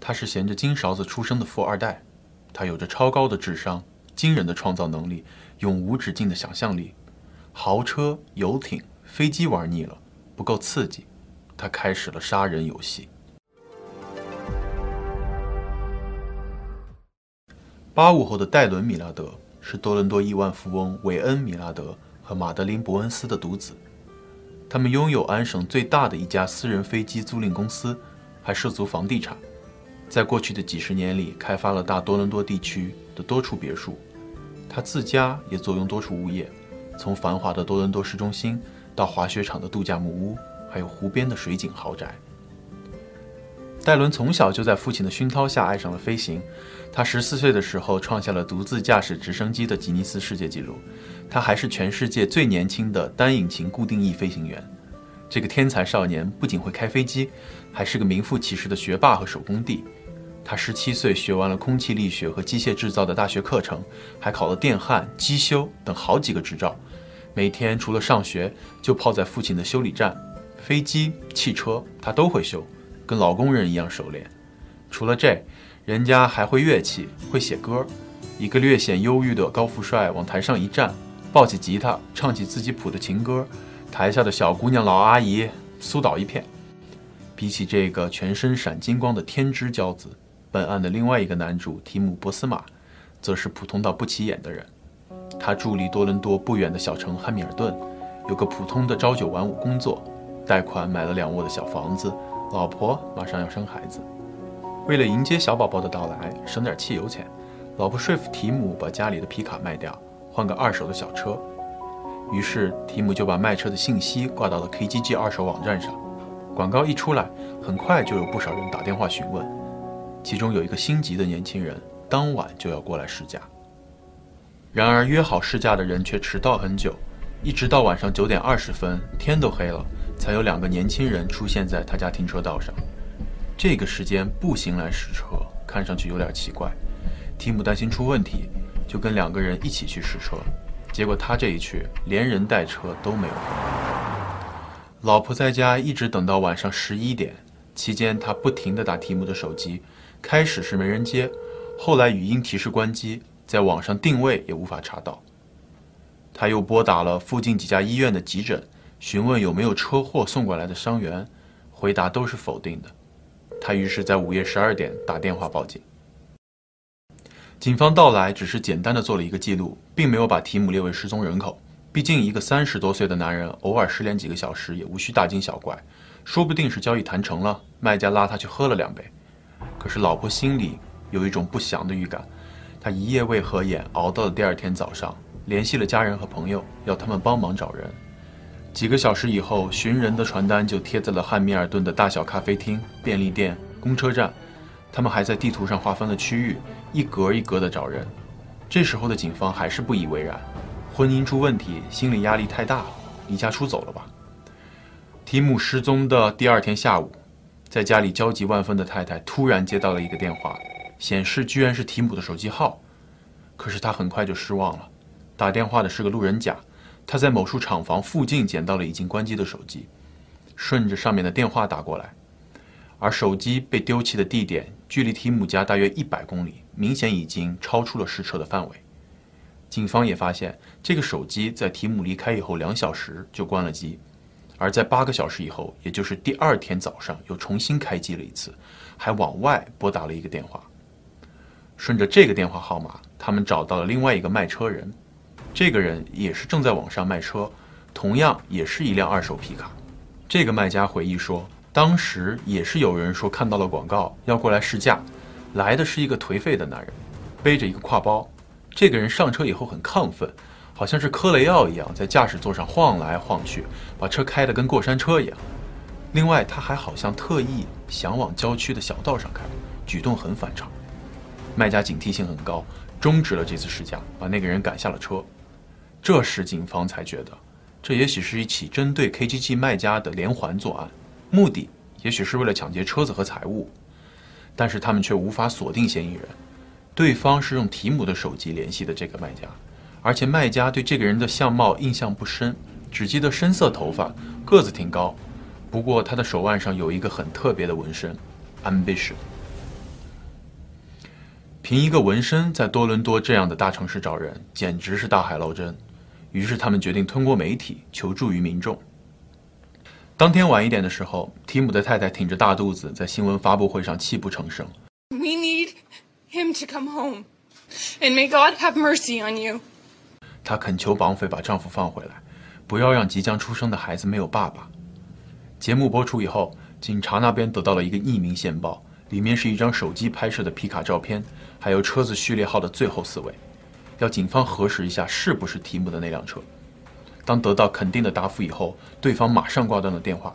他是衔着金勺子出生的富二代，他有着超高的智商、惊人的创造能力、永无止境的想象力。豪车、游艇、飞机玩腻了，不够刺激，他开始了杀人游戏。八五后的戴伦·米拉德是多伦多亿万富翁韦恩·米拉德和马德琳·伯恩斯的独子，他们拥有安省最大的一家私人飞机租赁公司，还涉足房地产。在过去的几十年里，开发了大多伦多地区的多处别墅。他自家也坐拥多处物业，从繁华的多伦多市中心到滑雪场的度假木屋，还有湖边的水景豪宅。戴伦从小就在父亲的熏陶下爱上了飞行。他十四岁的时候创下了独自驾驶直升机的吉尼斯世界纪录。他还是全世界最年轻的单引擎固定翼飞行员。这个天才少年不仅会开飞机，还是个名副其实的学霸和手工弟。他十七岁学完了空气力学和机械制造的大学课程，还考了电焊、机修等好几个执照。每天除了上学，就泡在父亲的修理站，飞机、汽车他都会修，跟老工人一样熟练。除了这，人家还会乐器，会写歌。一个略显忧郁的高富帅往台上一站，抱起吉他，唱起自己谱的情歌，台下的小姑娘、老阿姨苏倒一片。比起这个全身闪金光的天之骄子。本案的另外一个男主提姆·波斯马，则是普通到不起眼的人。他住离多伦多不远的小城汉密尔顿，有个普通的朝九晚五工作，贷款买了两卧的小房子，老婆马上要生孩子。为了迎接小宝宝的到来，省点汽油钱，老婆说服提姆把家里的皮卡卖掉，换个二手的小车。于是提姆就把卖车的信息挂到了 KGG 二手网站上。广告一出来，很快就有不少人打电话询问。其中有一个心急的年轻人，当晚就要过来试驾。然而约好试驾的人却迟到很久，一直到晚上九点二十分，天都黑了，才有两个年轻人出现在他家停车道上。这个时间步行来试车，看上去有点奇怪。提姆担心出问题，就跟两个人一起去试车。结果他这一去，连人带车都没有。老婆在家一直等到晚上十一点，期间他不停地打提姆的手机。开始是没人接，后来语音提示关机，在网上定位也无法查到。他又拨打了附近几家医院的急诊，询问有没有车祸送过来的伤员，回答都是否定的。他于是，在午夜十二点打电话报警。警方到来只是简单的做了一个记录，并没有把提姆列为失踪人口。毕竟，一个三十多岁的男人偶尔失联几个小时也无需大惊小怪，说不定是交易谈成了，卖家拉他去喝了两杯。可是老婆心里有一种不祥的预感，她一夜未合眼，熬到了第二天早上，联系了家人和朋友，要他们帮忙找人。几个小时以后，寻人的传单就贴在了汉密尔顿的大小咖啡厅、便利店、公车站，他们还在地图上划分了区域，一格一格的找人。这时候的警方还是不以为然，婚姻出问题，心理压力太大，离家出走了吧？提姆失踪的第二天下午。在家里焦急万分的太太突然接到了一个电话，显示居然是提姆的手机号。可是她很快就失望了，打电话的是个路人甲，他在某处厂房附近捡到了已经关机的手机，顺着上面的电话打过来，而手机被丢弃的地点距离提姆家大约一百公里，明显已经超出了试车的范围。警方也发现，这个手机在提姆离开以后两小时就关了机。而在八个小时以后，也就是第二天早上，又重新开机了一次，还往外拨打了一个电话。顺着这个电话号码，他们找到了另外一个卖车人，这个人也是正在网上卖车，同样也是一辆二手皮卡。这个卖家回忆说，当时也是有人说看到了广告要过来试驾，来的是一个颓废的男人，背着一个挎包。这个人上车以后很亢奋。好像是嗑了药一样，在驾驶座上晃来晃去，把车开得跟过山车一样。另外，他还好像特意想往郊区的小道上开，举动很反常。卖家警惕性很高，终止了这次试驾，把那个人赶下了车。这时，警方才觉得，这也许是一起针对 KGG 卖家的连环作案，目的也许是为了抢劫车子和财物。但是他们却无法锁定嫌疑人，对方是用提姆的手机联系的这个卖家。而且卖家对这个人的相貌印象不深，只记得深色头发，个子挺高。不过他的手腕上有一个很特别的纹身，ambition。凭一个纹身在多伦多这样的大城市找人，简直是大海捞针。于是他们决定通过媒体求助于民众。当天晚一点的时候，提姆的太太挺着大肚子在新闻发布会上泣不成声。We need him to come home, and may God have mercy on you. 她恳求绑匪把丈夫放回来，不要让即将出生的孩子没有爸爸。节目播出以后，警察那边得到了一个匿名线报，里面是一张手机拍摄的皮卡照片。还有车子序列号的最后四位，要警方核实一下是不是提姆的那辆车。当得到肯定的答复以后，对方马上挂断了电话。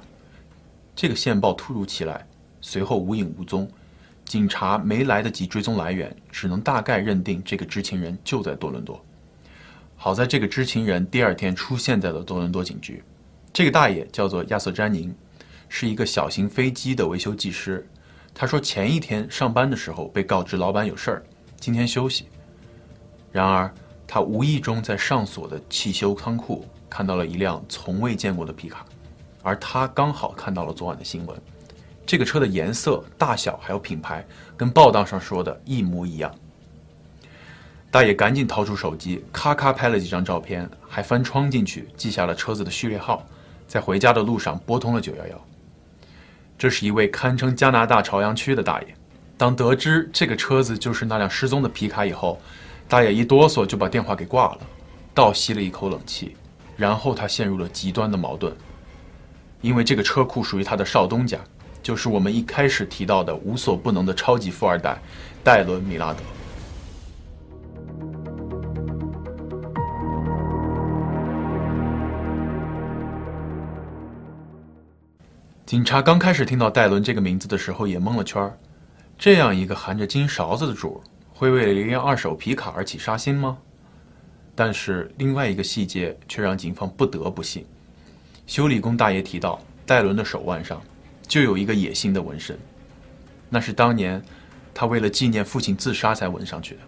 这个线报突如其来，随后无影无踪，警察没来得及追踪来源，只能大概认定这个知情人就在多伦多。好在这个知情人第二天出现在了多伦多警局。这个大爷叫做亚瑟·詹宁，是一个小型飞机的维修技师。他说，前一天上班的时候被告知老板有事儿，今天休息。然而，他无意中在上锁的汽修仓库看到了一辆从未见过的皮卡，而他刚好看到了昨晚的新闻。这个车的颜色、大小还有品牌，跟报道上说的一模一样。大爷赶紧掏出手机，咔咔拍了几张照片，还翻窗进去记下了车子的序列号，在回家的路上拨通了九幺幺。这是一位堪称加拿大朝阳区的大爷。当得知这个车子就是那辆失踪的皮卡以后，大爷一哆嗦就把电话给挂了，倒吸了一口冷气，然后他陷入了极端的矛盾，因为这个车库属于他的少东家，就是我们一开始提到的无所不能的超级富二代戴伦·米拉德。警察刚开始听到戴伦这个名字的时候也蒙了圈儿，这样一个含着金勺子的主会为了一辆二手皮卡而起杀心吗？但是另外一个细节却让警方不得不信。修理工大爷提到，戴伦的手腕上就有一个野性的纹身，那是当年他为了纪念父亲自杀才纹上去的。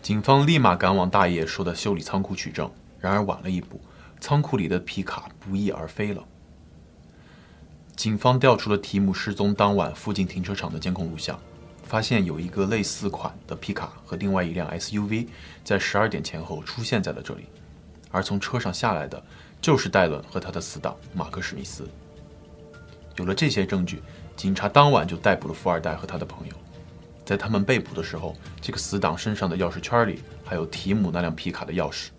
警方立马赶往大爷说的修理仓库取证，然而晚了一步，仓库里的皮卡不翼而飞了。警方调出了提姆失踪当晚附近停车场的监控录像，发现有一个类似款的皮卡和另外一辆 SUV 在十二点前后出现在了这里，而从车上下来的就是戴伦和他的死党马克·史密斯。有了这些证据，警察当晚就逮捕了富二代和他的朋友。在他们被捕的时候，这个死党身上的钥匙圈里还有提姆那辆皮卡的钥匙。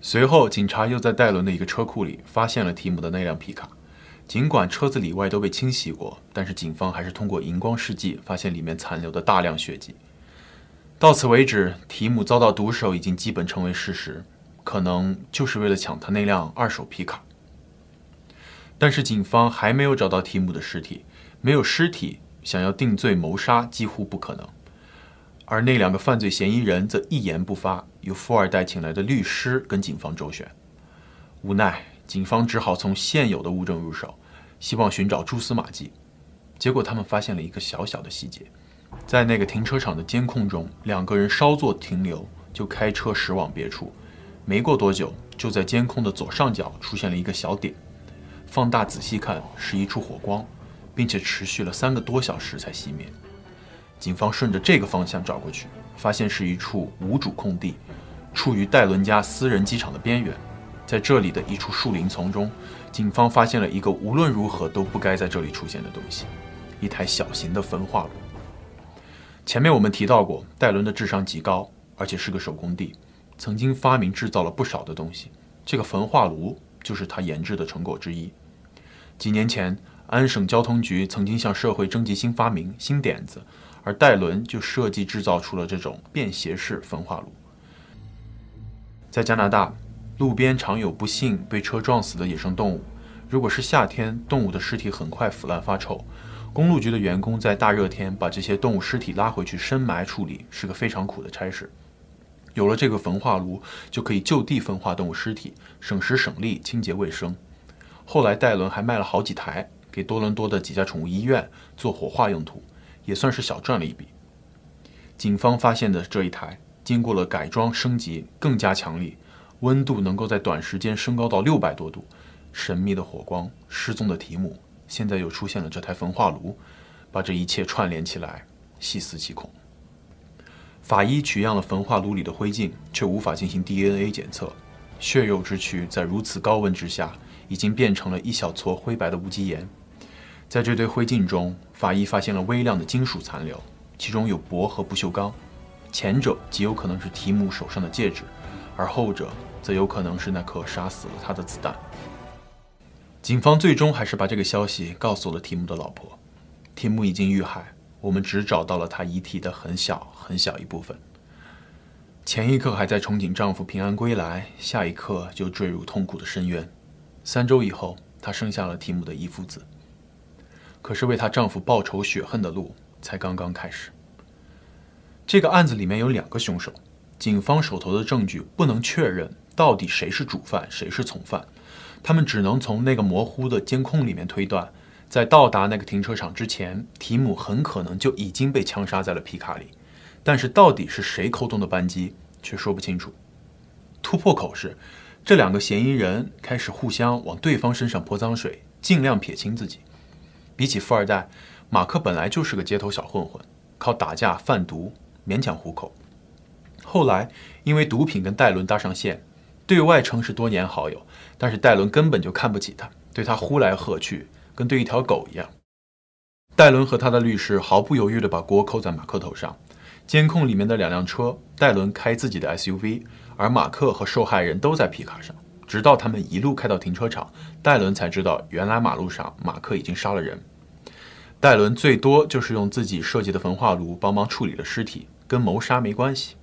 随后，警察又在戴伦的一个车库里发现了提姆的那辆皮卡。尽管车子里外都被清洗过，但是警方还是通过荧光试剂发现里面残留的大量血迹。到此为止，提姆遭到毒手已经基本成为事实，可能就是为了抢他那辆二手皮卡。但是警方还没有找到提姆的尸体，没有尸体，想要定罪谋杀几乎不可能。而那两个犯罪嫌疑人则一言不发，由富二代请来的律师跟警方周旋，无奈。警方只好从现有的物证入手，希望寻找蛛丝马迹。结果他们发现了一个小小的细节，在那个停车场的监控中，两个人稍作停留就开车驶往别处。没过多久，就在监控的左上角出现了一个小点，放大仔细看是一处火光，并且持续了三个多小时才熄灭。警方顺着这个方向找过去，发现是一处无主空地，处于戴伦家私人机场的边缘。在这里的一处树林丛中，警方发现了一个无论如何都不该在这里出现的东西——一台小型的焚化炉。前面我们提到过，戴伦的智商极高，而且是个手工弟，曾经发明制造了不少的东西。这个焚化炉就是他研制的成果之一。几年前，安省交通局曾经向社会征集新发明、新点子，而戴伦就设计制造出了这种便携式焚化炉。在加拿大。路边常有不幸被车撞死的野生动物，如果是夏天，动物的尸体很快腐烂发臭。公路局的员工在大热天把这些动物尸体拉回去深埋处理，是个非常苦的差事。有了这个焚化炉，就可以就地焚化动物尸体，省时省力，清洁卫生。后来戴伦还卖了好几台，给多伦多的几家宠物医院做火化用途，也算是小赚了一笔。警方发现的这一台，经过了改装升级，更加强力。温度能够在短时间升高到六百多度，神秘的火光，失踪的提姆，现在又出现了这台焚化炉，把这一切串联起来，细思极恐。法医取样了焚化炉里的灰烬，却无法进行 DNA 检测。血肉之躯在如此高温之下，已经变成了一小撮灰白的无机盐。在这堆灰烬中，法医发现了微量的金属残留，其中有铂和不锈钢。前者极有可能是提姆手上的戒指，而后者则有可能是那颗杀死了他的子弹。警方最终还是把这个消息告诉了提姆的老婆。提姆已经遇害，我们只找到了他遗体的很小很小一部分。前一刻还在憧憬丈夫平安归来，下一刻就坠入痛苦的深渊。三周以后，她生下了提姆的一父子。可是为她丈夫报仇雪恨的路才刚刚开始。这个案子里面有两个凶手，警方手头的证据不能确认到底谁是主犯，谁是从犯，他们只能从那个模糊的监控里面推断，在到达那个停车场之前，提姆很可能就已经被枪杀在了皮卡里。但是到底是谁扣动的扳机，却说不清楚。突破口是，这两个嫌疑人开始互相往对方身上泼脏水，尽量撇清自己。比起富二代，马克本来就是个街头小混混，靠打架贩毒勉强糊口。后来因为毒品跟戴伦搭上线，对外称是多年好友，但是戴伦根本就看不起他，对他呼来喝去，跟对一条狗一样。戴伦和他的律师毫不犹豫地把锅扣在马克头上。监控里面的两辆车，戴伦开自己的 SUV，而马克和受害人都在皮卡上。直到他们一路开到停车场，戴伦才知道原来马路上马克已经杀了人。戴伦最多就是用自己设计的焚化炉帮忙处理了尸体，跟谋杀没关系。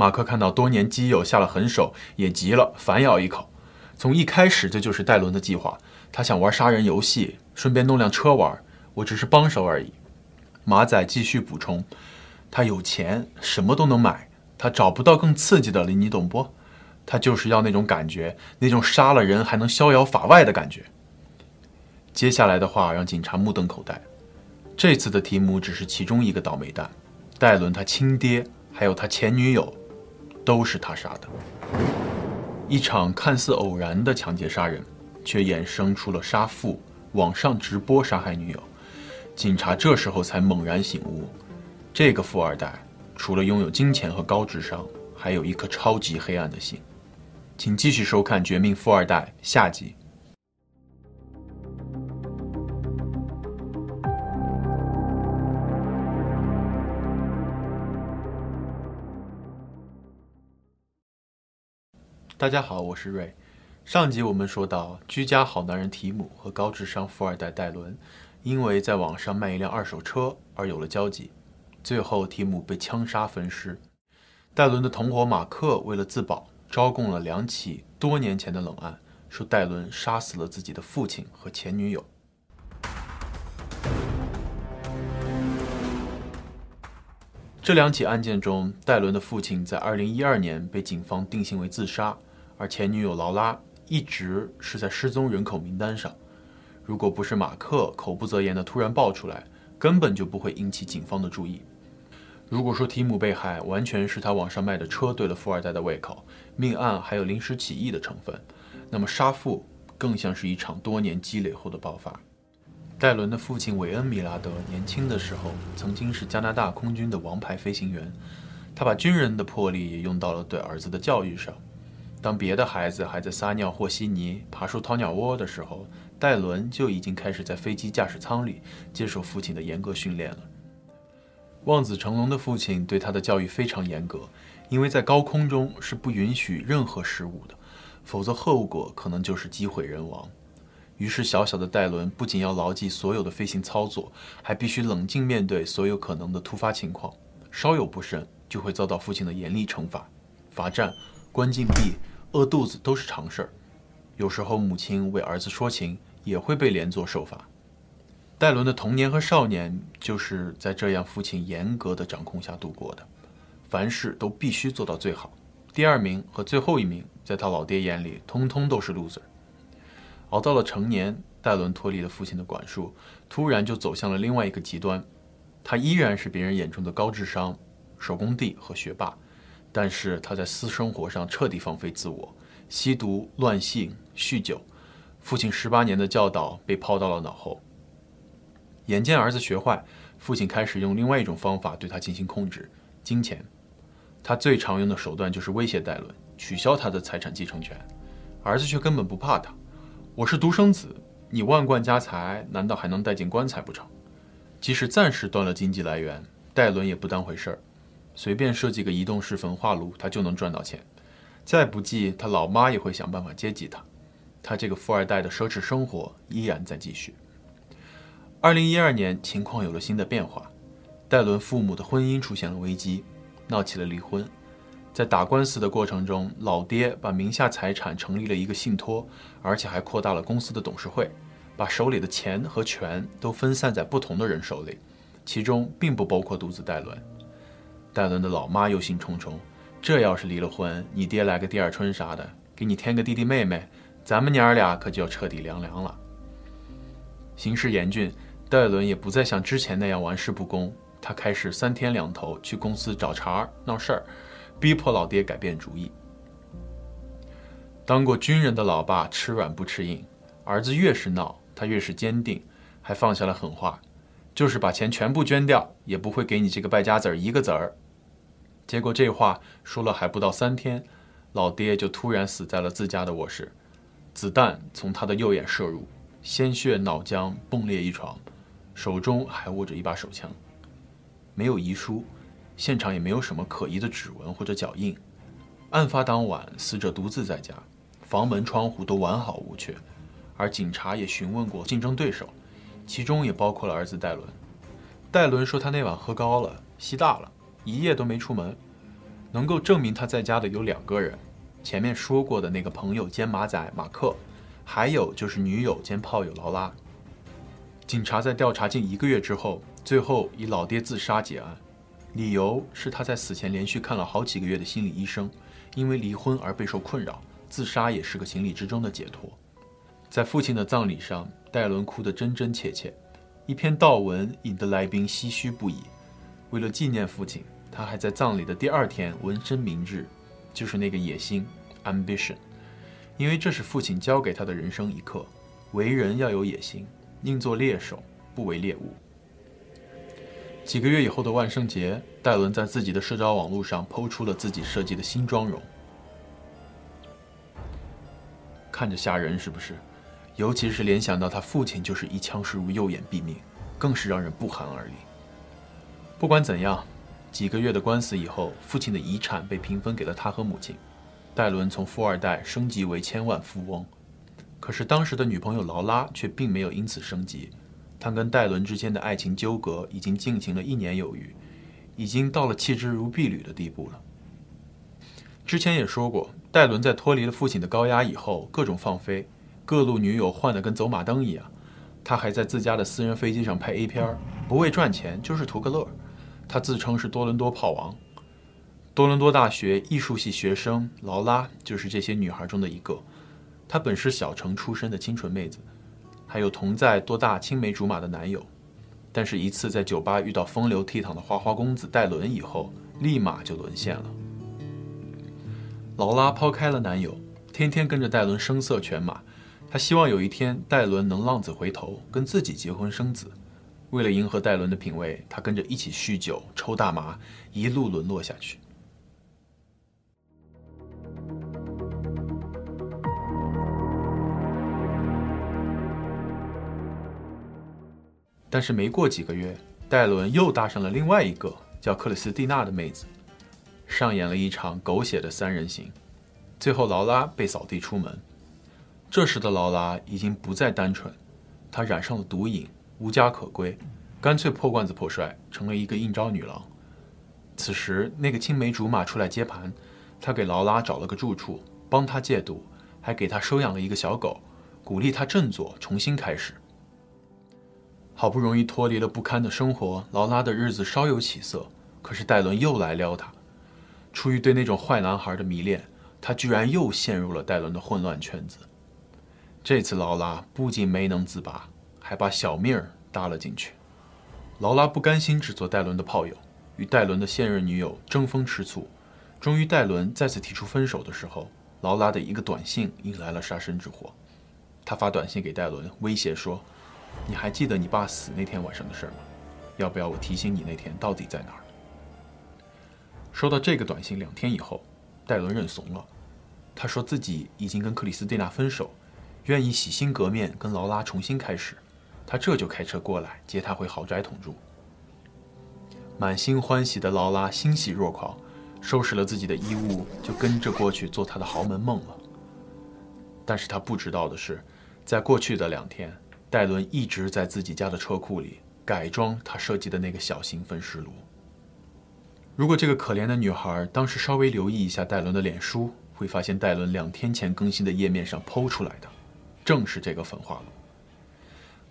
马克看到多年基友下了狠手，也急了，反咬一口。从一开始这就是戴伦的计划，他想玩杀人游戏，顺便弄辆车玩，我只是帮手而已。马仔继续补充。他有钱，什么都能买。他找不到更刺激的了，你懂不？他就是要那种感觉，那种杀了人还能逍遥法外的感觉。接下来的话让警察目瞪口呆。这次的题目只是其中一个倒霉蛋，戴伦他亲爹还有他前女友，都是他杀的。一场看似偶然的抢劫杀人，却衍生出了杀父、网上直播杀害女友。警察这时候才猛然醒悟。这个富二代除了拥有金钱和高智商，还有一颗超级黑暗的心。请继续收看《绝命富二代》下集。大家好，我是瑞。上集我们说到，居家好男人提姆和高智商富二代戴伦，因为在网上卖一辆二手车而有了交集。最后，提姆被枪杀分尸。戴伦的同伙马克为了自保，招供了两起多年前的冷案，说戴伦杀死了自己的父亲和前女友。这两起案件中，戴伦的父亲在2012年被警方定性为自杀，而前女友劳拉一直是在失踪人口名单上。如果不是马克口不择言的突然爆出来，根本就不会引起警方的注意。如果说提姆被害完全是他网上卖的车对了富二代的胃口，命案还有临时起意的成分，那么杀父更像是一场多年积累后的爆发。戴伦的父亲韦恩·米拉德年轻的时候曾经是加拿大空军的王牌飞行员，他把军人的魄力也用到了对儿子的教育上。当别的孩子还在撒尿和稀泥、爬树掏鸟窝的时候，戴伦就已经开始在飞机驾驶舱里接受父亲的严格训练了。望子成龙的父亲对他的教育非常严格，因为在高空中是不允许任何失误的，否则后果可能就是机毁人亡。于是，小小的戴伦不仅要牢记所有的飞行操作，还必须冷静面对所有可能的突发情况，稍有不慎就会遭到父亲的严厉惩罚，罚站、关禁闭、饿肚子都是常事儿。有时候，母亲为儿子说情，也会被连坐受罚。戴伦的童年和少年就是在这样父亲严格的掌控下度过的，凡事都必须做到最好。第二名和最后一名，在他老爹眼里，通通都是 loser。熬到了成年，戴伦脱离了父亲的管束，突然就走向了另外一个极端。他依然是别人眼中的高智商、手工弟和学霸，但是他在私生活上彻底放飞自我，吸毒、乱性、酗酒，父亲十八年的教导被抛到了脑后。眼见儿子学坏，父亲开始用另外一种方法对他进行控制，金钱。他最常用的手段就是威胁戴伦，取消他的财产继承权。儿子却根本不怕他。我是独生子，你万贯家财难道还能带进棺材不成？即使暂时断了经济来源，戴伦也不当回事儿，随便设计个移动式焚化炉，他就能赚到钱。再不济，他老妈也会想办法接济他。他这个富二代的奢侈生活依然在继续。二零一二年，情况有了新的变化，戴伦父母的婚姻出现了危机，闹起了离婚。在打官司的过程中，老爹把名下财产成立了一个信托，而且还扩大了公司的董事会，把手里的钱和权都分散在不同的人手里，其中并不包括独子戴伦。戴伦的老妈忧心忡忡，这要是离了婚，你爹来个第二春啥的，给你添个弟弟妹妹，咱们娘儿俩可就要彻底凉凉了。形势严峻，戴伦也不再像之前那样玩世不恭，他开始三天两头去公司找茬闹事儿。逼迫老爹改变主意。当过军人的老爸吃软不吃硬，儿子越是闹，他越是坚定，还放下了狠话，就是把钱全部捐掉，也不会给你这个败家子儿一个子儿。结果这话说了还不到三天，老爹就突然死在了自家的卧室，子弹从他的右眼射入，鲜血脑浆迸裂一床，手中还握着一把手枪，没有遗书。现场也没有什么可疑的指纹或者脚印。案发当晚，死者独自在家，房门窗户都完好无缺。而警察也询问过竞争对手，其中也包括了儿子戴伦。戴伦说他那晚喝高了，吸大了，一夜都没出门。能够证明他在家的有两个人：前面说过的那个朋友兼马仔马克，还有就是女友兼炮友劳拉。警察在调查近一个月之后，最后以老爹自杀结案。理由是他在死前连续看了好几个月的心理医生，因为离婚而备受困扰，自杀也是个情理之中的解脱。在父亲的葬礼上，戴伦哭得真真切切，一篇悼文引得来宾唏嘘不已。为了纪念父亲，他还在葬礼的第二天纹身明志，就是那个野心 （ambition），因为这是父亲教给他的人生一课：为人要有野心，宁做猎手，不为猎物。几个月以后的万圣节，戴伦在自己的社交网络上抛出了自己设计的新妆容，看着吓人，是不是？尤其是联想到他父亲就是一枪射入右眼毙命，更是让人不寒而栗。不管怎样，几个月的官司以后，父亲的遗产被平分给了他和母亲，戴伦从富二代升级为千万富翁。可是当时的女朋友劳拉却并没有因此升级。他跟戴伦之间的爱情纠葛已经进行了一年有余，已经到了弃之如敝履的地步了。之前也说过，戴伦在脱离了父亲的高压以后，各种放飞，各路女友换得跟走马灯一样。他还在自家的私人飞机上拍 A 片，不为赚钱，就是图个乐。他自称是多伦多炮王。多伦多大学艺术系学生劳拉就是这些女孩中的一个。她本是小城出身的清纯妹子。还有同在多大青梅竹马的男友，但是，一次在酒吧遇到风流倜傥的花花公子戴伦以后，立马就沦陷了。劳拉抛开了男友，天天跟着戴伦声色犬马。她希望有一天戴伦能浪子回头，跟自己结婚生子。为了迎合戴伦的品味，他跟着一起酗酒、抽大麻，一路沦落下去。但是没过几个月，戴伦又搭上了另外一个叫克里斯蒂娜的妹子，上演了一场狗血的三人行。最后，劳拉被扫地出门。这时的劳拉已经不再单纯，她染上了毒瘾，无家可归，干脆破罐子破摔，成了一个应招女郎。此时，那个青梅竹马出来接盘，他给劳拉找了个住处，帮她戒毒，还给她收养了一个小狗，鼓励她振作，重新开始。好不容易脱离了不堪的生活，劳拉的日子稍有起色。可是戴伦又来撩她，出于对那种坏男孩的迷恋，他居然又陷入了戴伦的混乱圈子。这次劳拉不仅没能自拔，还把小命儿搭了进去。劳拉不甘心只做戴伦的炮友，与戴伦的现任女友争风吃醋。终于，戴伦再次提出分手的时候，劳拉的一个短信引来了杀身之祸。他发短信给戴伦，威胁说。你还记得你爸死那天晚上的事吗？要不要我提醒你那天到底在哪儿？收到这个短信两天以后，戴伦认怂了。他说自己已经跟克里斯蒂娜分手，愿意洗心革面跟劳拉重新开始。他这就开车过来接她回豪宅同住。满心欢喜的劳拉欣喜若狂，收拾了自己的衣物，就跟着过去做她的豪门梦了。但是他不知道的是，在过去的两天，戴伦一直在自己家的车库里改装他设计的那个小型分尸炉。如果这个可怜的女孩当时稍微留意一下戴伦的脸书，会发现戴伦两天前更新的页面上剖出来的，正是这个焚化炉。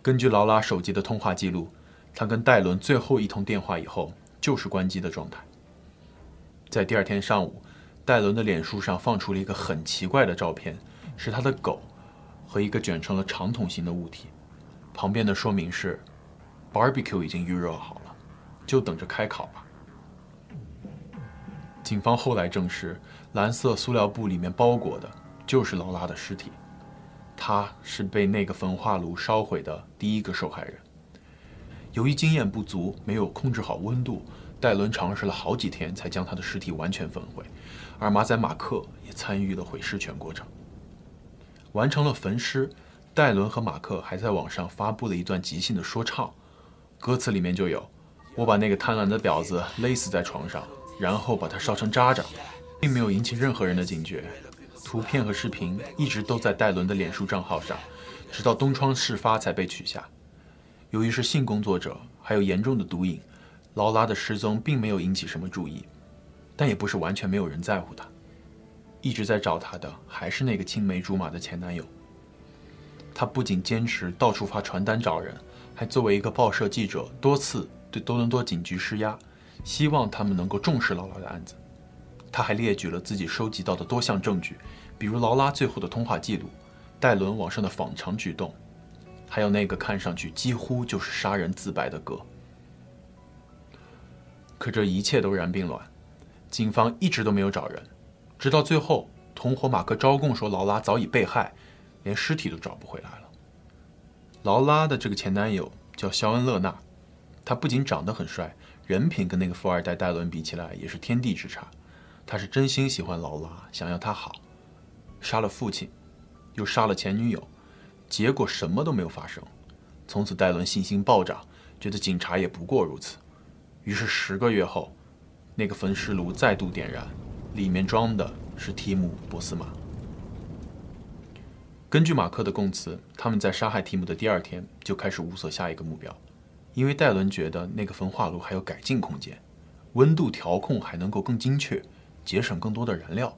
根据劳拉手机的通话记录。她跟戴伦最后一通电话以后，就是关机的状态。在第二天上午，戴伦的脸书上放出了一个很奇怪的照片，是他的狗和一个卷成了长筒形的物体，旁边的说明是：barbecue 已经预热好了，就等着开烤吧。警方后来证实，蓝色塑料布里面包裹的就是劳拉的尸体，他是被那个焚化炉烧毁的第一个受害人。由于经验不足，没有控制好温度，戴伦尝试了好几天才将他的尸体完全焚毁，而马仔马克也参与了毁尸全过程。完成了焚尸，戴伦和马克还在网上发布了一段即兴的说唱，歌词里面就有：“我把那个贪婪的婊子勒死在床上，然后把他烧成渣渣。”并没有引起任何人的警觉。图片和视频一直都在戴伦的脸书账号上，直到东窗事发才被取下。由于是性工作者，还有严重的毒瘾，劳拉的失踪并没有引起什么注意，但也不是完全没有人在乎她。一直在找她的还是那个青梅竹马的前男友。他不仅坚持到处发传单找人，还作为一个报社记者多次对多伦多警局施压，希望他们能够重视劳拉的案子。他还列举了自己收集到的多项证据，比如劳拉最后的通话记录，戴伦网上的访常举动。还有那个看上去几乎就是杀人自白的歌，可这一切都然并卵，警方一直都没有找人，直到最后，同伙马克招供说劳拉早已被害，连尸体都找不回来了。劳拉的这个前男友叫肖恩·勒纳，他不仅长得很帅，人品跟那个富二代戴伦比起来也是天地之差。他是真心喜欢劳拉，想要她好，杀了父亲，又杀了前女友。结果什么都没有发生，从此戴伦信心暴涨，觉得警察也不过如此。于是十个月后，那个焚尸炉再度点燃，里面装的是提姆·波斯马。根据马克的供词，他们在杀害提姆的第二天就开始物色下一个目标，因为戴伦觉得那个焚化炉还有改进空间，温度调控还能够更精确，节省更多的燃料。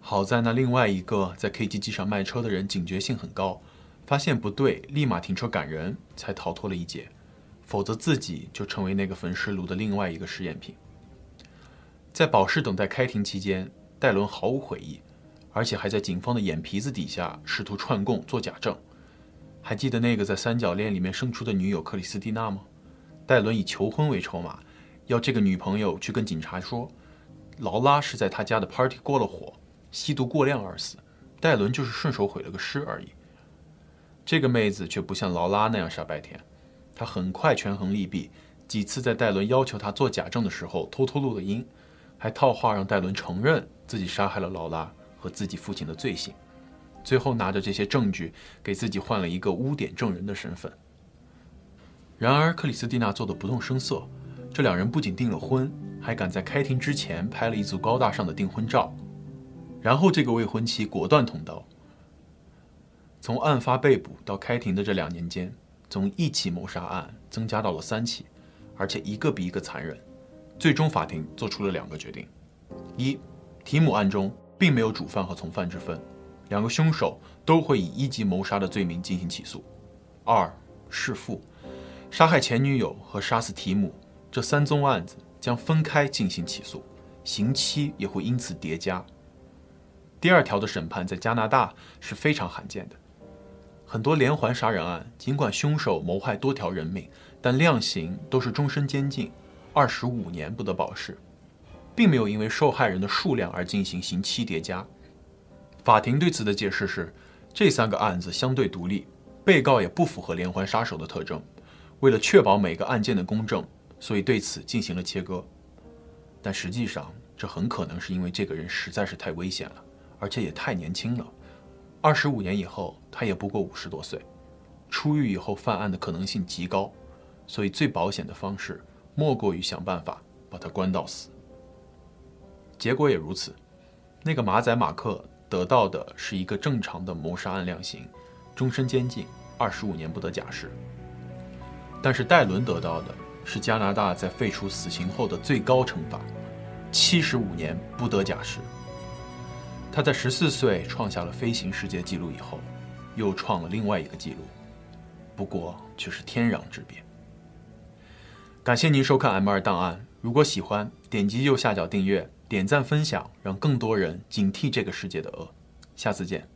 好在那另外一个在 KGG 上卖车的人警觉性很高。发现不对，立马停车赶人，才逃脱了一劫，否则自己就成为那个焚尸炉的另外一个试验品。在保释等待开庭期间，戴伦毫无悔意，而且还在警方的眼皮子底下试图串供、做假证。还记得那个在三角恋里面胜出的女友克里斯蒂娜吗？戴伦以求婚为筹码，要这个女朋友去跟警察说，劳拉是在他家的 party 过了火，吸毒过量而死，戴伦就是顺手毁了个尸而已。这个妹子却不像劳拉那样傻白甜，她很快权衡利弊，几次在戴伦要求她做假证的时候偷偷录了音，还套话让戴伦承认自己杀害了劳拉和自己父亲的罪行，最后拿着这些证据给自己换了一个污点证人的身份。然而克里斯蒂娜做的不动声色，这两人不仅订了婚，还赶在开庭之前拍了一组高大上的订婚照，然后这个未婚妻果断捅刀。从案发被捕到开庭的这两年间，从一起谋杀案增加到了三起，而且一个比一个残忍。最终，法庭做出了两个决定：一，提姆案中并没有主犯和从犯之分，两个凶手都会以一级谋杀的罪名进行起诉；二，弑父、杀害前女友和杀死提姆这三宗案子将分开进行起诉，刑期也会因此叠加。第二条的审判在加拿大是非常罕见的。很多连环杀人案，尽管凶手谋害多条人命，但量刑都是终身监禁，二十五年不得保释，并没有因为受害人的数量而进行刑期叠加。法庭对此的解释是，这三个案子相对独立，被告也不符合连环杀手的特征，为了确保每个案件的公正，所以对此进行了切割。但实际上，这很可能是因为这个人实在是太危险了，而且也太年轻了。二十五年以后，他也不过五十多岁，出狱以后犯案的可能性极高，所以最保险的方式莫过于想办法把他关到死。结果也如此，那个马仔马克得到的是一个正常的谋杀案量刑，终身监禁，二十五年不得假释。但是戴伦得到的是加拿大在废除死刑后的最高惩罚，七十五年不得假释。他在十四岁创下了飞行世界纪录以后，又创了另外一个纪录，不过却是天壤之别。感谢您收看 M 二档案，如果喜欢，点击右下角订阅。点赞分享，让更多人警惕这个世界的恶。下次见。